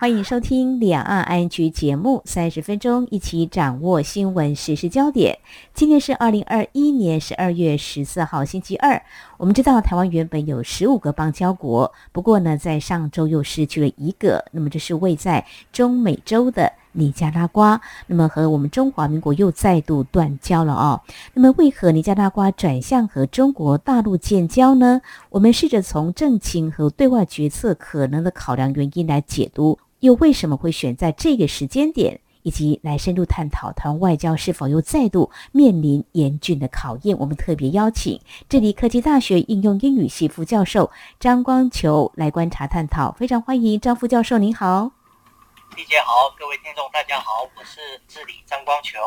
欢迎收听两岸 ING 节目，三十分钟一起掌握新闻时事焦点。今天是二零二一年十二月十四号，星期二。我们知道台湾原本有十五个邦交国，不过呢，在上周又失去了一个。那么这是位在中美洲的尼加拉瓜，那么和我们中华民国又再度断交了哦。那么为何尼加拉瓜转向和中国大陆建交呢？我们试着从政情和对外决策可能的考量原因来解读。又为什么会选在这个时间点，以及来深入探讨台湾外交是否又再度面临严峻的考验？我们特别邀请智理科技大学应用英语系副教授张光球来观察探讨。非常欢迎张副教授，您好。丽姐好，各位听众大家好，我是智理张光球。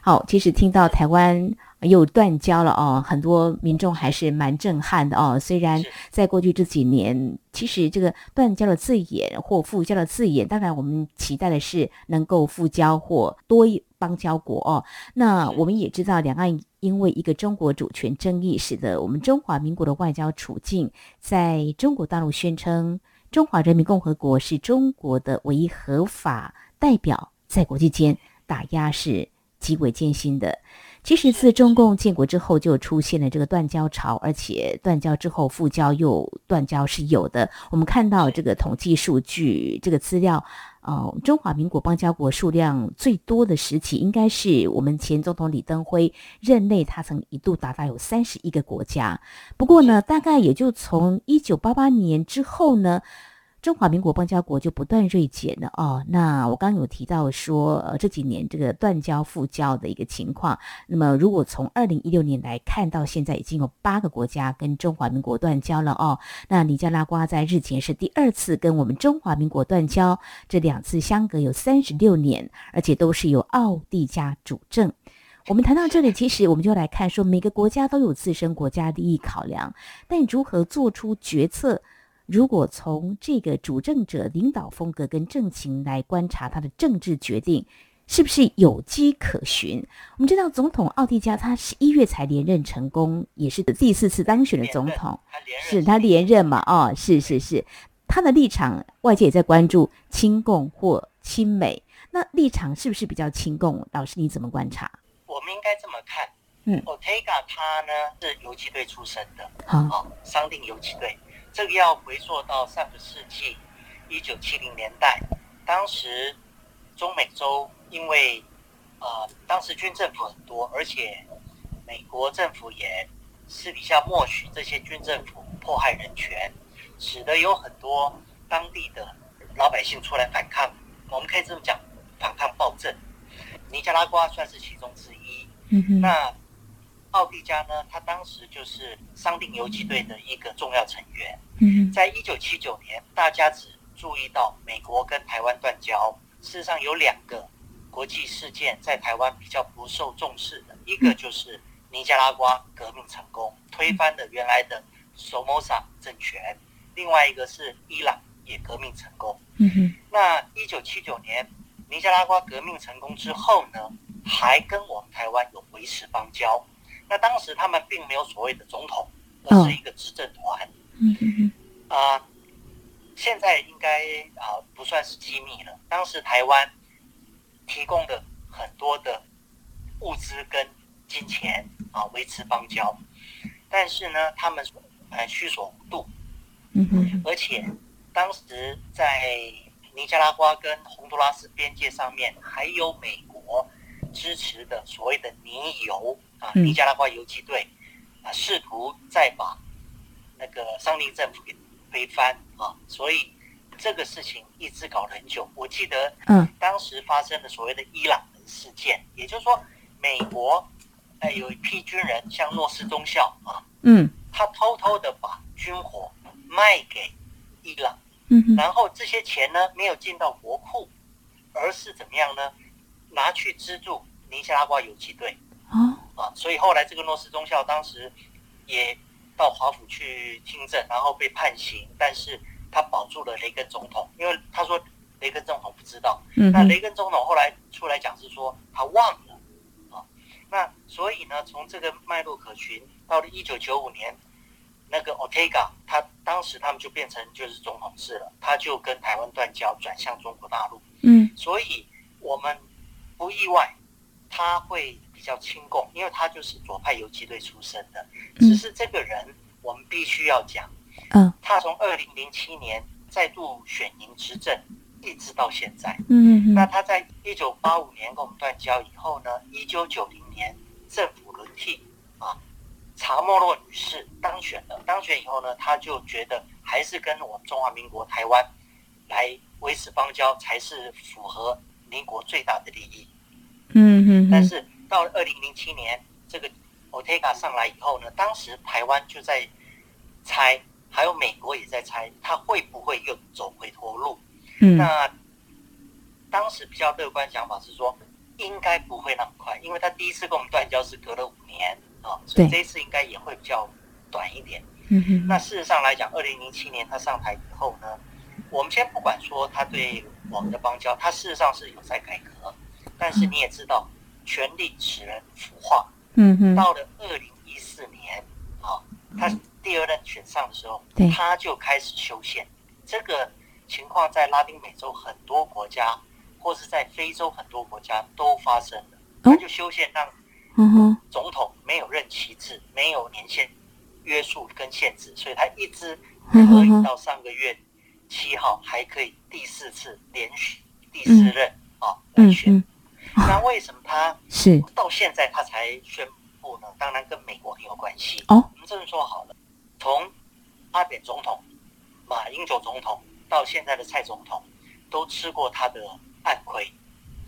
好，其实听到台湾。又断交了哦，很多民众还是蛮震撼的哦。虽然在过去这几年，其实这个断交的字眼或复交的字眼，当然我们期待的是能够复交或多一邦交国哦。那我们也知道，两岸因为一个中国主权争议，使得我们中华民国的外交处境，在中国大陆宣称中华人民共和国是中国的唯一合法代表，在国际间打压是极为艰辛的。其实自中共建国之后，就出现了这个断交潮，而且断交之后复交又断交是有的。我们看到这个统计数据，这个资料，哦，中华民国邦交国数量最多的时期，应该是我们前总统李登辉任内，他曾一度达到有三十一个国家。不过呢，大概也就从一九八八年之后呢。中华民国邦交国就不断锐减了哦。那我刚刚有提到说，呃，这几年这个断交复交的一个情况。那么，如果从二零一六年来看到现在，已经有八个国家跟中华民国断交了哦。那尼加拉瓜在日前是第二次跟我们中华民国断交，这两次相隔有三十六年，而且都是由奥地加主政。我们谈到这里，其实我们就来看说，每个国家都有自身国家利益考量，但如何做出决策？如果从这个主政者领导风格跟政情来观察他的政治决定，是不是有迹可循？我们知道总统奥蒂加他十一月才连任成功，也是第四次当选的总统，是他连任嘛？哦，是是是，他的立场外界也在关注亲共或亲美，那立场是不是比较亲共？老师你怎么观察？我们应该这么看，嗯，奥蒂加他呢是游击队出身的，好，哦，商定游击队。这个要回溯到上个世纪一九七零年代，当时中美洲因为呃当时军政府很多，而且美国政府也私底下默许这些军政府迫害人权，使得有很多当地的老百姓出来反抗。我们可以这么讲，反抗暴政。尼加拉瓜算是其中之一。嗯哼。那。奥蒂加呢，他当时就是商定游击队的一个重要成员。嗯，在一九七九年，大家只注意到美国跟台湾断交。事实上，有两个国际事件在台湾比较不受重视的，一个就是尼加拉瓜革命成功，推翻了原来的索摩萨政权；另外一个是伊朗也革命成功。嗯哼，那一九七九年尼加拉瓜革命成功之后呢，还跟我们台湾有维持邦交。那当时他们并没有所谓的总统，而是一个执政团。嗯嗯嗯。啊，现在应该啊不算是机密了。当时台湾提供的很多的物资跟金钱啊维持邦交，但是呢，他们呃须索无度。嗯哼。而且当时在尼加拉瓜跟洪都拉斯边界上面，还有美国支持的所谓的尼油。啊，尼加拉瓜游击队啊，试图再把那个桑林政府给推翻啊，所以这个事情一直搞了很久。我记得，嗯，当时发生的所谓的伊朗人事件，也就是说，美国哎有一批军人像诺斯中校啊，嗯，他偷偷的把军火卖给伊朗，嗯，然后这些钱呢没有进到国库，而是怎么样呢？拿去资助尼加拉瓜游击队。啊，所以后来这个诺斯中校当时也到华府去听证，然后被判刑，但是他保住了雷根总统，因为他说雷根总统不知道。嗯。那雷根总统后来出来讲是说他忘了啊。那所以呢，从这个脉络可循，到了一九九五年，那个 Ortega 他当时他们就变成就是总统制了，他就跟台湾断交，转向中国大陆。嗯。所以我们不意外，他会。比较亲共，因为他就是左派游击队出身的。只是这个人，我们必须要讲，嗯，他从二零零七年再度选赢执政，一直到现在。嗯，那他在一九八五年跟我们断交以后呢，一九九零年政府轮替啊，查莫洛女士当选了。当选以后呢，他就觉得还是跟我们中华民国台湾来维持邦交才是符合民国最大的利益。嗯嗯，但是。到了二零零七年，这个 Ortega 上来以后呢，当时台湾就在猜，还有美国也在猜，他会不会又走回头路？嗯，那当时比较乐观想法是说，应该不会那么快，因为他第一次跟我们断交是隔了五年啊，所以这一次应该也会比较短一点。嗯哼。那事实上来讲，二零零七年他上台以后呢，我们先不管说他对我们的邦交，他事实上是有在改革，但是你也知道。权力使人腐化。嗯哼。到了二零一四年，啊，他第二任选上的时候，对他就开始修宪。这个情况在拉丁美洲很多国家，或是在非洲很多国家都发生了。他就修宪让，总统没有任期制，没有年限约束跟限制，所以他一直可以到上个月七号还可以第四次连续第四任啊来选。那为什么他是到现在他才宣布呢？当然跟美国很有关系。哦，我们这么说好了，从阿扁总统、马英九总统到现在的蔡总统，都吃过他的暗亏。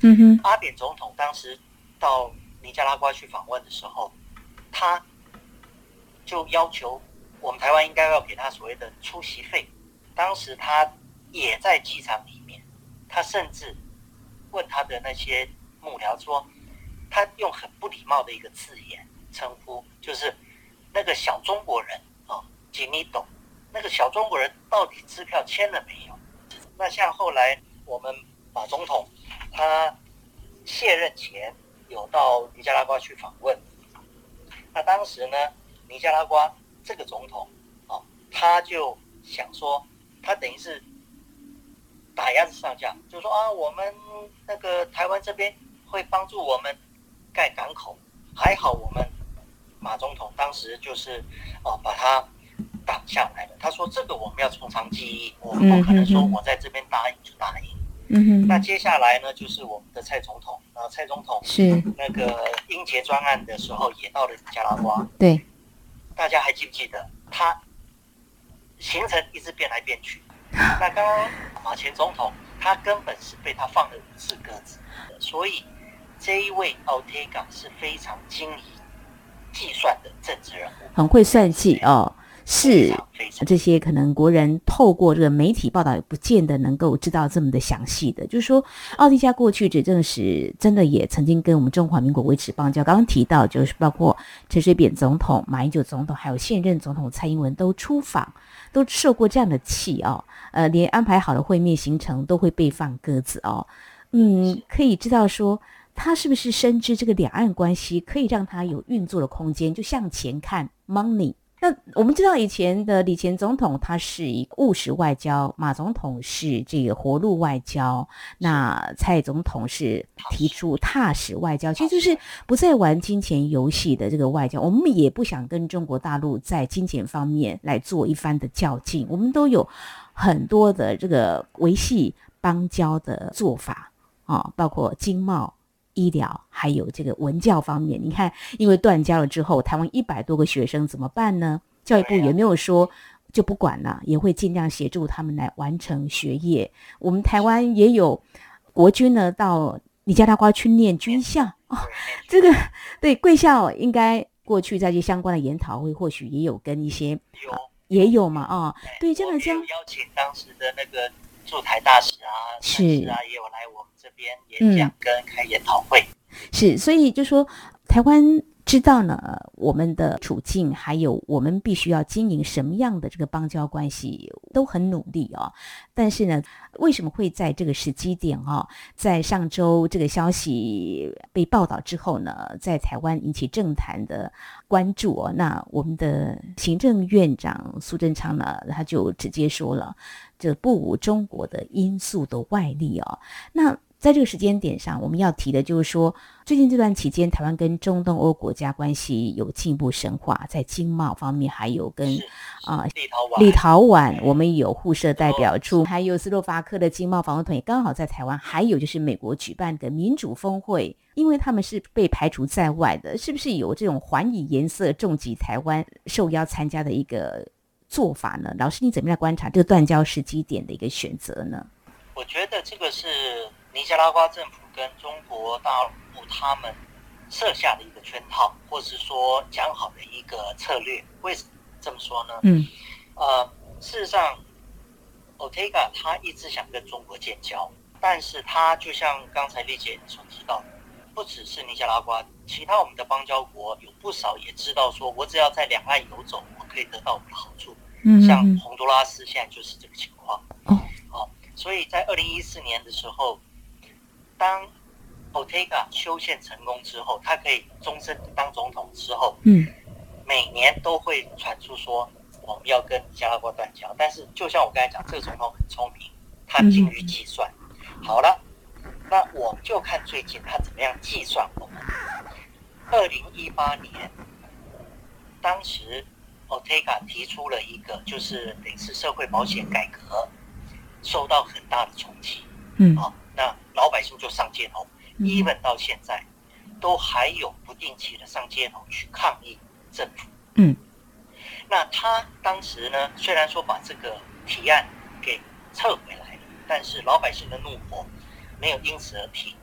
嗯哼，阿扁总统当时到尼加拉瓜去访问的时候，他就要求我们台湾应该要给他所谓的出席费。当时他也在机场里面，他甚至问他的那些。幕僚说，他用很不礼貌的一个字眼称呼，就是那个小中国人啊，请你懂，那个小中国人到底支票签了没有？那像后来我们马总统他卸任前有到尼加拉瓜去访问，那当时呢，尼加拉瓜这个总统啊，他就想说，他等于是打压子上架，就说啊，我们那个台湾这边。会帮助我们盖港口，还好我们马总统当时就是哦把他挡下来了。他说：“这个我们要从长计议，我们不可能说我在这边答应就答应。”嗯哼。那接下来呢，就是我们的蔡总统啊，蔡总统是那个英杰专案的时候也到了加拉瓜。对，大家还记不记得他行程一直变来变去？那刚刚马前总统他根本是被他放了五次鸽子，所以。这一位奥特港是非常精于计算的政治人物，很会算计哦。是这些可能国人透过这个媒体报道也不见得能够知道这么的详细的。就是说，奥特加过去执政时，真的也曾经跟我们中华民国维持邦交。刚刚提到，就是包括陈水扁总统、马英九总统，还有现任总统蔡英文都出访，都受过这样的气哦。呃，连安排好的会面行程都会被放鸽子哦。嗯，可以知道说。他是不是深知这个两岸关系可以让他有运作的空间，就向前看 money？那我们知道以前的李前总统他是以务实外交，马总统是这个活路外交，那蔡总统是提出踏实外交，其实就是不再玩金钱游戏的这个外交。我们也不想跟中国大陆在金钱方面来做一番的较劲，我们都有很多的这个维系邦交的做法啊，包括经贸。医疗还有这个文教方面，你看，因为断交了之后，台湾一百多个学生怎么办呢？教育部也没有说就不管了，也会尽量协助他们来完成学业。我们台湾也有国军呢，到尼加拉瓜去念军校哦。这个对贵校应该过去在这相关的研讨会，或许也有跟一些也有嘛啊、哦。对，这样这样邀请当时的那个驻台大使啊，是啊，也有来我。这边演讲跟开研讨会、嗯、是，所以就说台湾知道呢我们的处境，还有我们必须要经营什么样的这个邦交关系，都很努力哦。但是呢，为什么会在这个时机点哦，在上周这个消息被报道之后呢，在台湾引起政坛的关注哦？那我们的行政院长苏贞昌呢，他就直接说了，这不无中国的因素的外力哦。那在这个时间点上，我们要提的就是说，最近这段期间，台湾跟中东欧国家关系有进一步深化，在经贸方面，还有跟啊立陶宛，立陶宛我们有互设代表处，还有斯洛伐克的经贸访问团也刚好在台湾，还有就是美国举办的民主峰会，因为他们是被排除在外的，是不是有这种还以颜色重击台湾受邀参加的一个做法呢？老师，你怎么样观察这个断交时机点的一个选择呢？我觉得这个是。尼加拉瓜政府跟中国大陆他们设下的一个圈套，或是说讲好的一个策略，为什么这么说呢？嗯，呃，事实上，Ortega 他一直想跟中国建交，但是他就像刚才丽姐所提到的，不只是尼加拉瓜，其他我们的邦交国有不少也知道说，我只要在两岸游走，我可以得到我的好处。嗯，像洪都拉斯现在就是这个情况。哦，好，所以在二零一四年的时候。当 Ortega 修宪成功之后，他可以终身当总统之后，嗯，每年都会传出说我们要跟尼加拉瓜断交。但是就像我刚才讲，这个总统很聪明，他精于计算。好了，那我们就看最近他怎么样计算我们。二零一八年，当时 Ortega 提出了一个，就是等于是社会保险改革，受到很大的冲击。嗯，好。那老百姓就上街头，even 到现在，都还有不定期的上街头去抗议政府。嗯，那他当时呢，虽然说把这个提案给撤回来了，但是老百姓的怒火没有因此而停，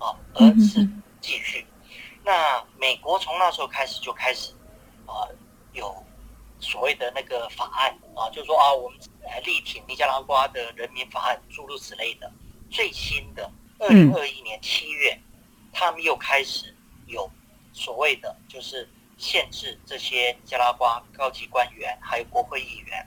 啊，而是继续。那美国从那时候开始就开始啊，有所谓的那个法案啊，就是说啊，我们来力挺尼加拉瓜的人民法案，诸如此类的。最新的二零二一年七月，他们又开始有所谓的，就是限制这些尼加拉瓜高级官员还有国会议员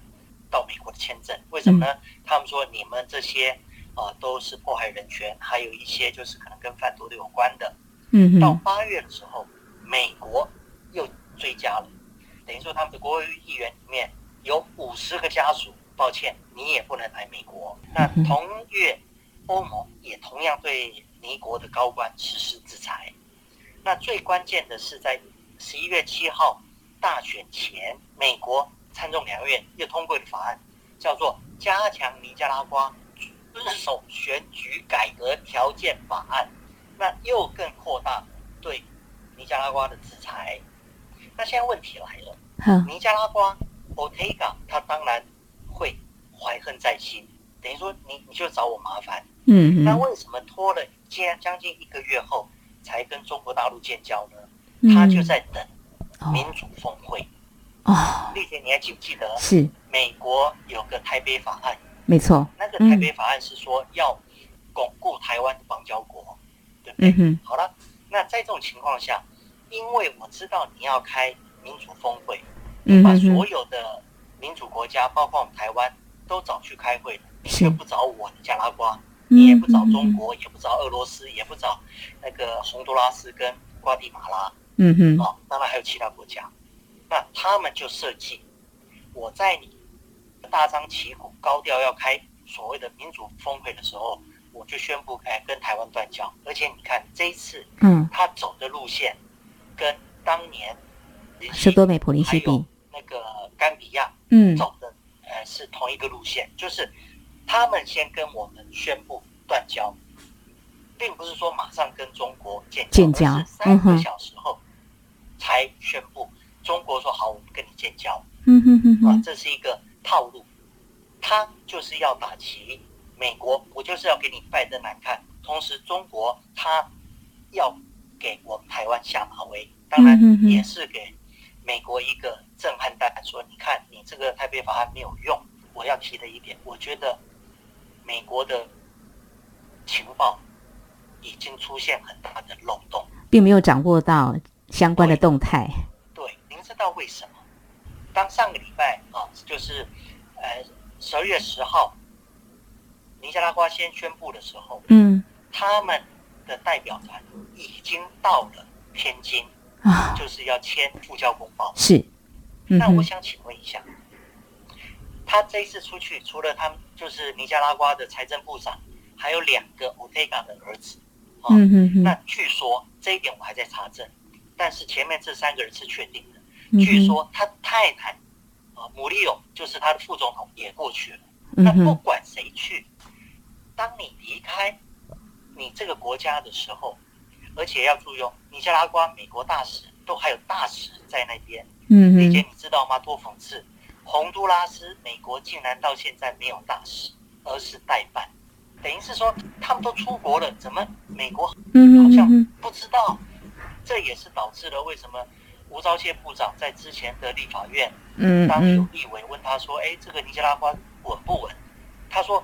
到美国的签证。为什么呢？他们说你们这些啊都是迫害人权，还有一些就是可能跟贩毒的有关的。嗯，到八月的时候，美国又追加了，等于说他们的国会议员里面有五十个家属，抱歉，你也不能来美国。那同月。欧盟也同样对尼国的高官实施制裁。那最关键的是，在十一月七号大选前，美国参众两院又通过的法案，叫做《加强尼加拉瓜遵守选举改革条件法案》。那又更扩大对尼加拉瓜的制裁。那现在问题来了，尼加拉瓜 Ortega 他当然会怀恨在心，等于说你你就找我麻烦。嗯，那为什么拖了将将近一个月后才跟中国大陆建交呢？嗯、他就在等民主峰会。哦，丽姐，你还记不记得？是美国有个台北法案，没错。那个台北法案是说要巩固台湾的邦交国，嗯、对不对？嗯哼。好了，那在这种情况下，因为我知道你要开民主峰会，嗯，把所有的民主国家，包括我们台湾，都找去开会，你却不找我尼加拉瓜。你也不找中国，也不找俄罗斯，也不找那个洪都拉斯跟瓜地马拉，嗯哼，啊，当然还有其他国家。那他们就设计，我在你大张旗鼓、高调要开所谓的民主峰会的时候，我就宣布开跟台湾断交。而且你看这一次，嗯，他走的路线跟当年是多美普林西比那个甘比亚，嗯，走的呃是同一个路线，就是。他们先跟我们宣布断交，并不是说马上跟中国建交，建交，三个小时后才宣布。中国说好，我们跟你建交。嗯哼哼哼，啊，这是一个套路，他就是要打击美国，我就是要给你拜登难看。同时，中国他要给我们台湾下马威，当然也是给美国一个震撼弹，说你看你这个台北法案没有用。我要提的一点，我觉得。美国的情报已经出现很大的漏洞，并没有掌握到相关的动态。对，您知道为什么？当上个礼拜啊，就是呃十二月十号，尼加拉瓜先宣布的时候，嗯，他们的代表团已经到了天津啊，就是要签复交公报。是，嗯、那我想请问一下，他这一次出去，除了他们就是尼加拉瓜的财政部长，还有两个 Ortega 的儿子，啊、嗯哼哼，那据说这一点我还在查证，但是前面这三个人是确定的。据说他太太啊，穆利欧就是他的副总统也过去了。那不管谁去，当你离开你这个国家的时候，而且要注意哦，尼加拉瓜美国大使都还有大使在那边。嗯，丽姐你知道吗？多讽刺，洪都拉斯美国竟然到现在没有大使，而是代办，等于是说他们都出国了，怎么美国好像不知道？这也是导致了为什么？吴钊燮部长在之前的立法院，嗯，当有立委问他说：“哎，这个尼加拉瓜稳不稳？”他说：“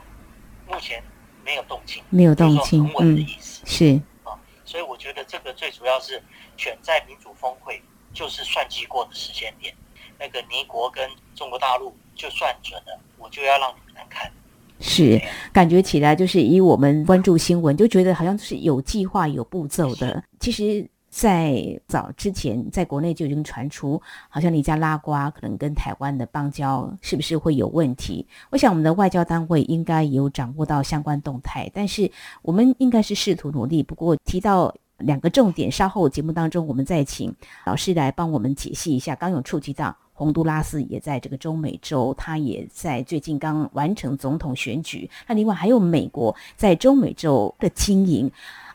目前没有动静，没有动静，很稳的意思。”是啊，所以我觉得这个最主要是选在民主峰会，就是算计过的时间点。那个尼国跟中国大陆就算准了，我就要让你们来看。是，感觉起来就是以我们关注新闻，就觉得好像是有计划、有步骤的。其实。在早之前，在国内就已经传出，好像尼加拉瓜可能跟台湾的邦交是不是会有问题？我想我们的外交单位应该有掌握到相关动态，但是我们应该是试图努力。不过提到两个重点，稍后节目当中我们再请老师来帮我们解析一下。刚有触及到洪都拉斯也在这个中美洲，他也在最近刚完成总统选举。那另外还有美国在中美洲的经营。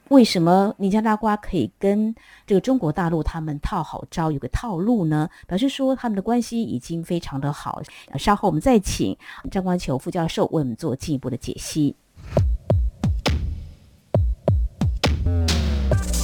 为什么尼加拉瓜可以跟这个中国大陆他们套好招，有个套路呢？表示说他们的关系已经非常的好。稍后我们再请张光球副教授为我们做进一步的解析。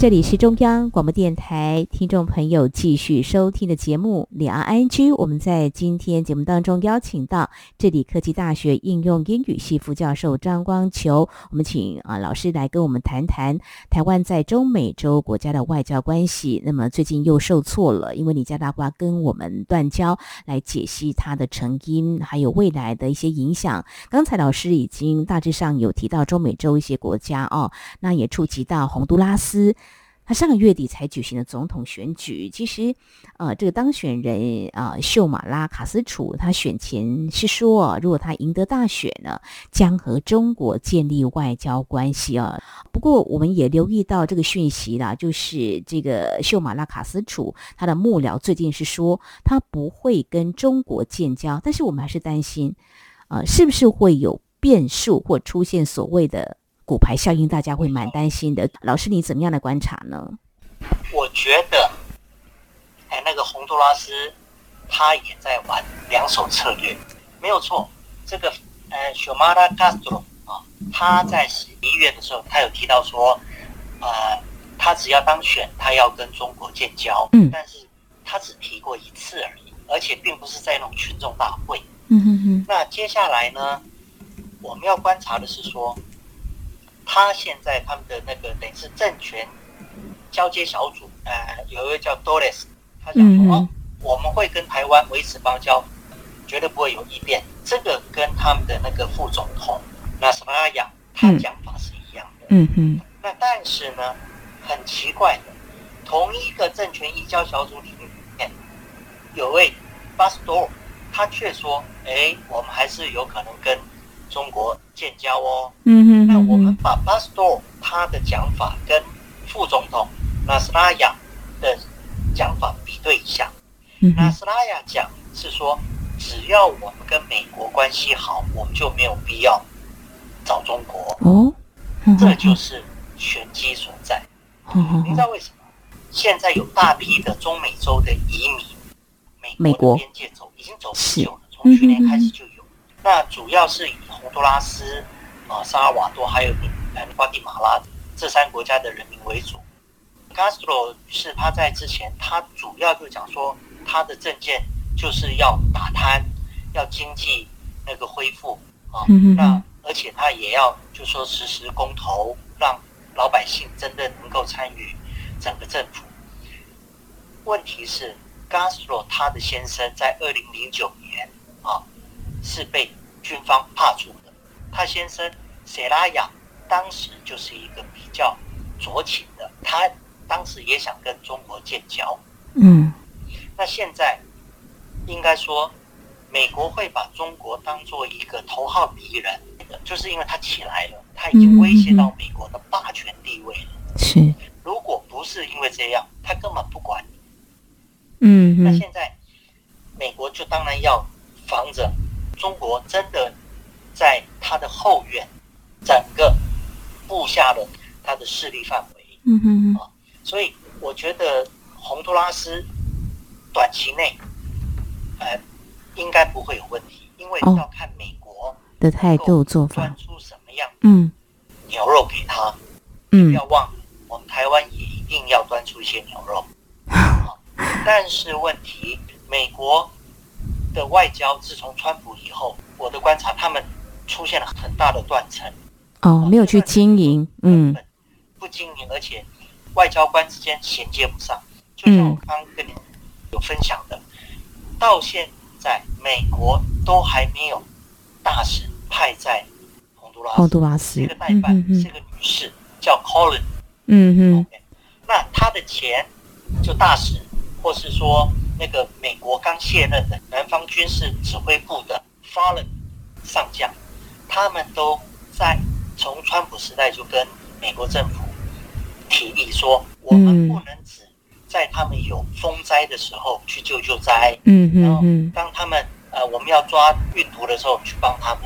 这里是中央广播电台听众朋友继续收听的节目《两岸 ING》。我们在今天节目当中邀请到这里科技大学应用英语系副教授张光球，我们请啊老师来跟我们谈谈台湾在中美洲国家的外交关系。那么最近又受挫了，因为尼加大瓜跟我们断交，来解析它的成因，还有未来的一些影响。刚才老师已经大致上有提到中美洲一些国家哦，那也触及到洪都拉斯。他上个月底才举行的总统选举，其实，呃，这个当选人啊，秀马拉卡斯楚，他选前是说，如果他赢得大选呢，将和中国建立外交关系啊。不过，我们也留意到这个讯息啦，就是这个秀马拉卡斯楚他的幕僚最近是说，他不会跟中国建交，但是我们还是担心，呃，是不是会有变数或出现所谓的。骨牌效应，大家会蛮担心的。老师，你怎么样的观察呢？我觉得，哎，那个洪都拉斯他也在玩两手策略，没有错。这个呃，修马拉卡斯特啊，他在十一月的时候，他有提到说，呃，他只要当选，他要跟中国建交。嗯，但是他只提过一次而已，而且并不是在那种群众大会。嗯哼哼。那接下来呢，我们要观察的是说。他现在他们的那个等于是政权交接小组，呃，有一位叫 Torres，他讲说哦，我们会跟台湾维持邦交，绝对不会有异变。这个跟他们的那个副总统那什么亚，他讲法是一样的。嗯嗯。那但是呢，很奇怪的，同一个政权移交小组里面，有位 Pastor，他却说，哎，我们还是有可能跟。中国建交哦，嗯哼，那我们把巴斯多他的讲法跟副总统纳斯拉雅的讲法比对一下。嗯，纳斯拉雅讲是说，只要我们跟美国关系好，我们就没有必要找中国。哦，这就是玄机所在。您知道为什么？现在有大批的中美洲的移民，美国边界走已经走很久了，从去年开始就有。那主要是以洪都拉斯、啊、萨尔瓦多还有呃瓜地马拉这三国家的人民为主。Castro 是他在之前，他主要就讲说他的政见就是要打贪，要经济那个恢复啊。嗯、那而且他也要就说实施公投，让老百姓真的能够参与整个政府。问题是，，Castro 他的先生在二零零九年啊是被军方罢黜的。他先生塞拉亚当时就是一个比较酌情的，他当时也想跟中国建交。嗯，那现在应该说，美国会把中国当做一个头号敌人，就是因为他起来了，他已经威胁到美国的霸权地位了。是，如果不是因为这样，他根本不管你。嗯，那现在美国就当然要防着中国真的在他的后院整个布下了他的势力范围。嗯哼，啊，所以我觉得洪都拉斯短期内呃应该不会有问题，因为要看美国的态度做法，端出什么样嗯牛肉给他。嗯，不要忘了，我们台湾也一定要端出一些牛肉。但是问题，美国的外交自从川普以后，我的观察，他们出现了很大的断层。哦，没有去经营，嗯，不经营，而且外交官之间衔接不上。就像我刚刚跟你有分享的，到现在美国都还没有大使派在洪都拉斯。洪都拉斯，这个代办是个女士，叫 Collins。嗯哼。那他的钱就大使。或是说，那个美国刚卸任的南方军事指挥部的 Fallon 上将，他们都在从川普时代就跟美国政府提议说，我们不能只在他们有风灾的时候去救救灾，嗯嗯，然后当他们呃我们要抓运毒的时候去帮他们。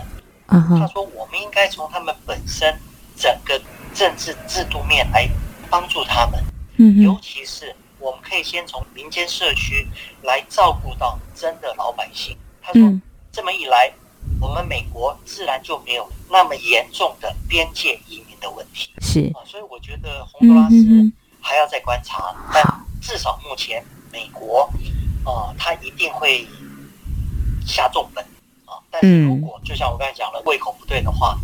他说，我们应该从他们本身整个政治制度面来帮助他们，尤其是。我们可以先从民间社区来照顾到真的老百姓。他说，这么一来，我们美国自然就没有那么严重的边界移民的问题。是啊，所以我觉得洪都拉斯还要再观察，但至少目前美国啊，他一定会下重本啊。但是如果就像我刚才讲了，胃口不对的话，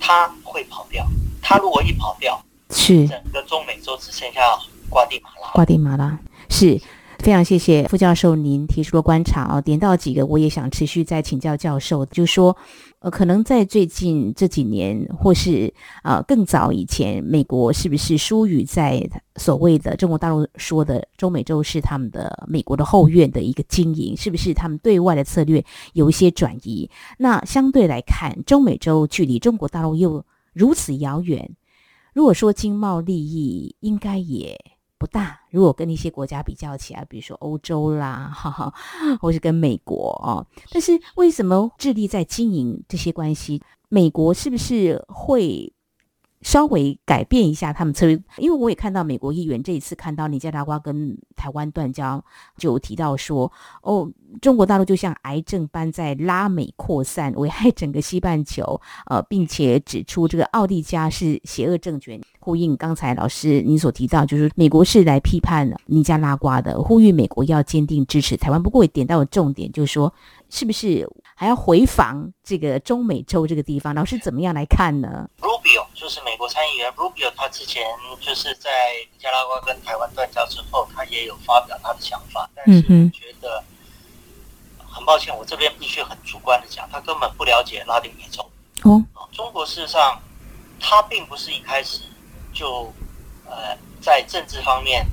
他会跑掉。他如果一跑掉，是整个中美洲只剩下。瓜地马拉，瓜地马拉是非常谢谢副教授您提出的观察啊，点到几个，我也想持续再请教教授，就说，呃，可能在最近这几年，或是、呃、更早以前，美国是不是疏于在所谓的中国大陆说的中美洲是他们的美国的后院的一个经营，是不是他们对外的策略有一些转移？那相对来看，中美洲距离中国大陆又如此遥远，如果说经贸利益，应该也。不大，如果跟一些国家比较起来，比如说欧洲啦，哈哈，或是跟美国哦，但是为什么致力在经营这些关系？美国是不是会稍微改变一下他们策略？因为我也看到美国议员这一次看到尼加拉瓜跟台湾断交，就提到说，哦，中国大陆就像癌症般在拉美扩散，危害整个西半球，呃，并且指出这个奥利加是邪恶政权。呼应刚才老师您所提到，就是美国是来批判尼加拉瓜的，呼吁美国要坚定支持台湾。不过也点到了重点，就是说，是不是还要回防这个中美洲这个地方？老师怎么样来看呢？Rubio 就是美国参议员 Rubio，他之前就是在尼加拉瓜跟台湾断交之后，他也有发表他的想法，但是我觉得很抱歉，我这边必须很主观的讲，他根本不了解拉丁美洲。哦，中国事实上，他并不是一开始。就，呃，在政治方面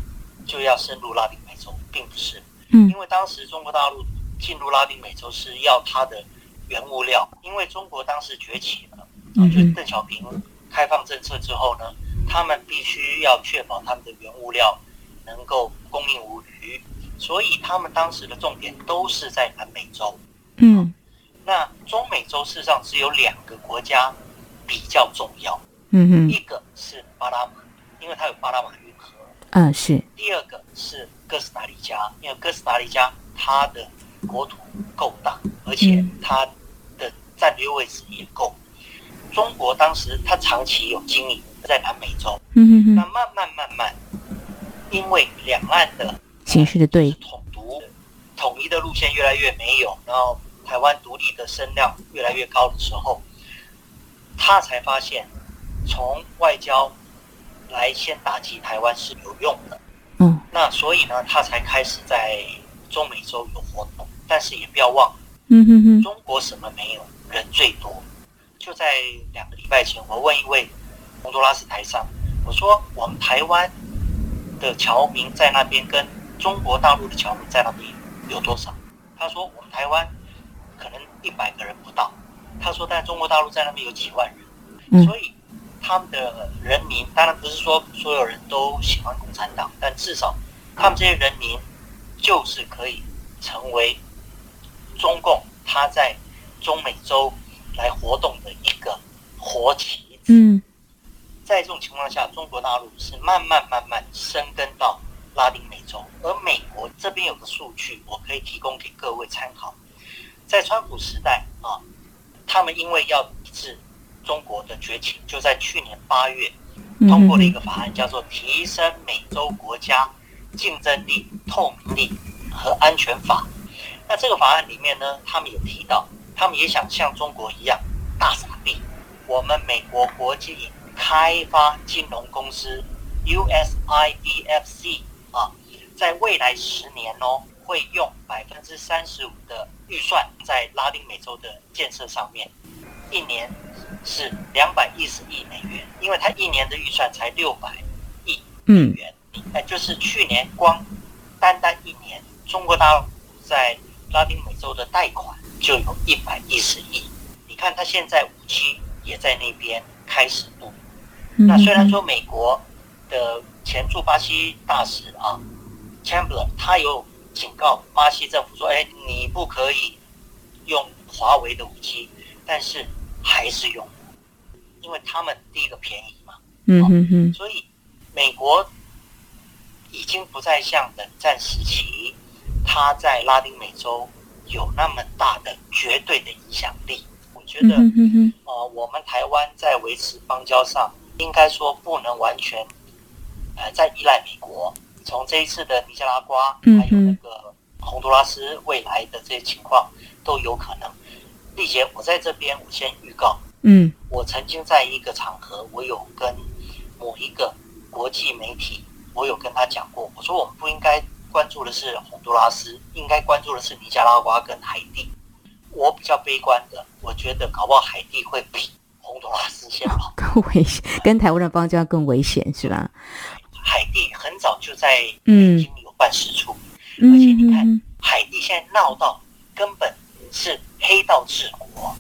就要深入拉丁美洲，并不是，嗯，因为当时中国大陆进入拉丁美洲是要它的原物料，因为中国当时崛起了，啊，就邓小平开放政策之后呢，他们必须要确保他们的原物料能够供应无余，所以他们当时的重点都是在南美洲，嗯，那中美洲事实上只有两个国家比较重要。嗯哼，一个是巴拿马，因为它有巴拿马运河。嗯，是。第二个是哥斯达黎加，因为哥斯达黎加它的国土够大，而且它的战略位置也够。中国当时它长期有经营在南美洲。嗯哼哼。那慢慢慢慢，因为两岸的形势的对统独统一的路线越来越没有，然后台湾独立的声量越来越高的时候，他才发现从外交来先打击台湾是有用的。嗯，那所以呢，他才开始在中美洲有活动。但是也不要忘了，嗯哼哼，中国什么没有，人最多。就在两个礼拜前，我问一位洪都拉斯台上，我说我们台湾的侨民在那边跟中国大陆的侨民在那边有多少？他说我们台湾可能一百个人不到。他说但中国大陆在那边有几万人，所以他们的人民当然不是说所有人都喜欢共产党，但至少他们这些人民就是可以成为。中共他在中美洲来活动的一个活棋子。嗯，在这种情况下，中国大陆是慢慢慢慢生根到拉丁美洲，而美国这边有个数据，我可以提供给各位参考。在川普时代啊，他们因为要抵制中国的崛起，就在去年八月通过了一个法案，叫做《提升美洲国家竞争力、透明力和安全法》。那这个法案里面呢，他们有提到，他们也想像中国一样大傻逼。我们美国国际开发金融公司 USIDFC 啊，在未来十年哦，会用百分之三十五的预算在拉丁美洲的建设上面，一年是两百一十亿美元，因为它一年的预算才六百亿美元，哎，就是去年光单单一年，中国大陆在拉丁美洲的贷款就有一百一十亿，你看他现在武器也在那边开始布。那虽然说美国的前驻巴西大使啊，Chamberlain 他有警告巴西政府说：“哎，你不可以用华为的武器。”但是还是用，因为他们第一个便宜嘛。嗯嗯嗯。所以美国已经不再像冷战时期。他在拉丁美洲有那么大的绝对的影响力，我觉得，呃，我们台湾在维持邦交上，应该说不能完全，呃，在依赖美国。从这一次的尼加拉瓜，还有那个洪都拉斯未来的这些情况，都有可能。丽姐，我在这边，我先预告，嗯，我曾经在一个场合，我有跟某一个国际媒体，我有跟他讲过，我说我们不应该。关注的是洪都拉斯，应该关注的是尼加拉瓜跟海地。我比较悲观的，我觉得搞不好海地会比洪都拉斯先跑，更危险，跟台湾的邦交更危险，是吧？海地很早就在北京有办事处，嗯、而且你看、嗯、海地现在闹到根本是黑道治国，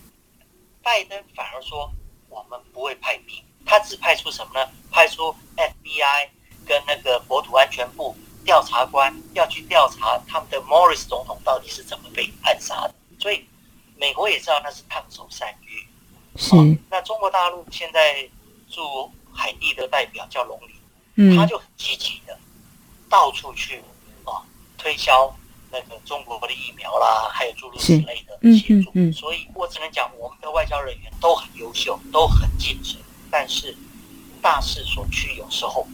拜登反而说我们不会派兵，他只派出什么呢？派出 FBI 跟那个国土安全部。调查官要去调查他们的 Morris 总统到底是怎么被暗杀的，所以美国也知道那是烫手山芋。是、哦。那中国大陆现在驻海地的代表叫龙林，嗯，他就很积极的到处去啊、哦、推销那个中国的疫苗啦，还有诸如此类的协助。嗯嗯嗯、所以我只能讲，我们的外交人员都很优秀，都很尽职，但是大势所趋，有时候。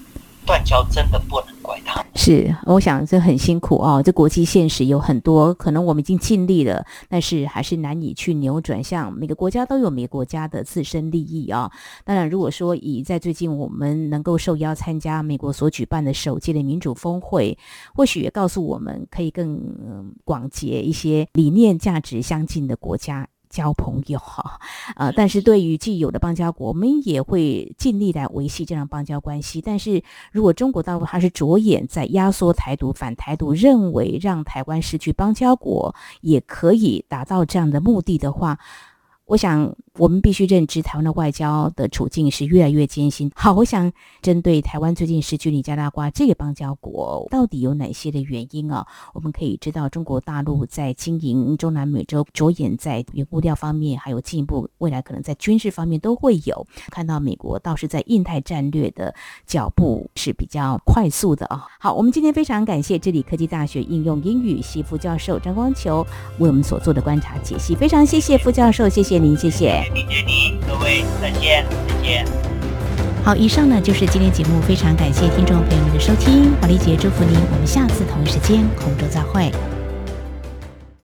断交真的不能怪他，是，我想这很辛苦哦。这国际现实有很多，可能我们已经尽力了，但是还是难以去扭转。像每个国家都有每个国家的自身利益啊、哦。当然，如果说以在最近我们能够受邀参加美国所举办的首届的民主峰会，或许也告诉我们可以更广结一些理念价值相近的国家。交朋友哈，呃，但是对于既有的邦交国，我们也会尽力来维系这样邦交关系。但是如果中国大陆它是着眼在压缩台独、反台独，认为让台湾失去邦交国也可以达到这样的目的的话，我想，我们必须认知台湾的外交的处境是越来越艰辛。好，我想针对台湾最近失去尼加拉瓜这个邦交国，到底有哪些的原因啊？我们可以知道，中国大陆在经营中南美洲，着眼在原物料方面，还有进一步未来可能在军事方面都会有。看到美国倒是在印太战略的脚步是比较快速的啊。好，我们今天非常感谢致理科技大学应用英语系副教授张光球为我们所做的观察解析，非常谢谢副教授，谢谢。您谢，谢谢。谢您，各位，再见，再见。好，以上呢就是今天节目，非常感谢听众朋友们的收听，黄丽杰祝福您，我们下次同一时间空中再会。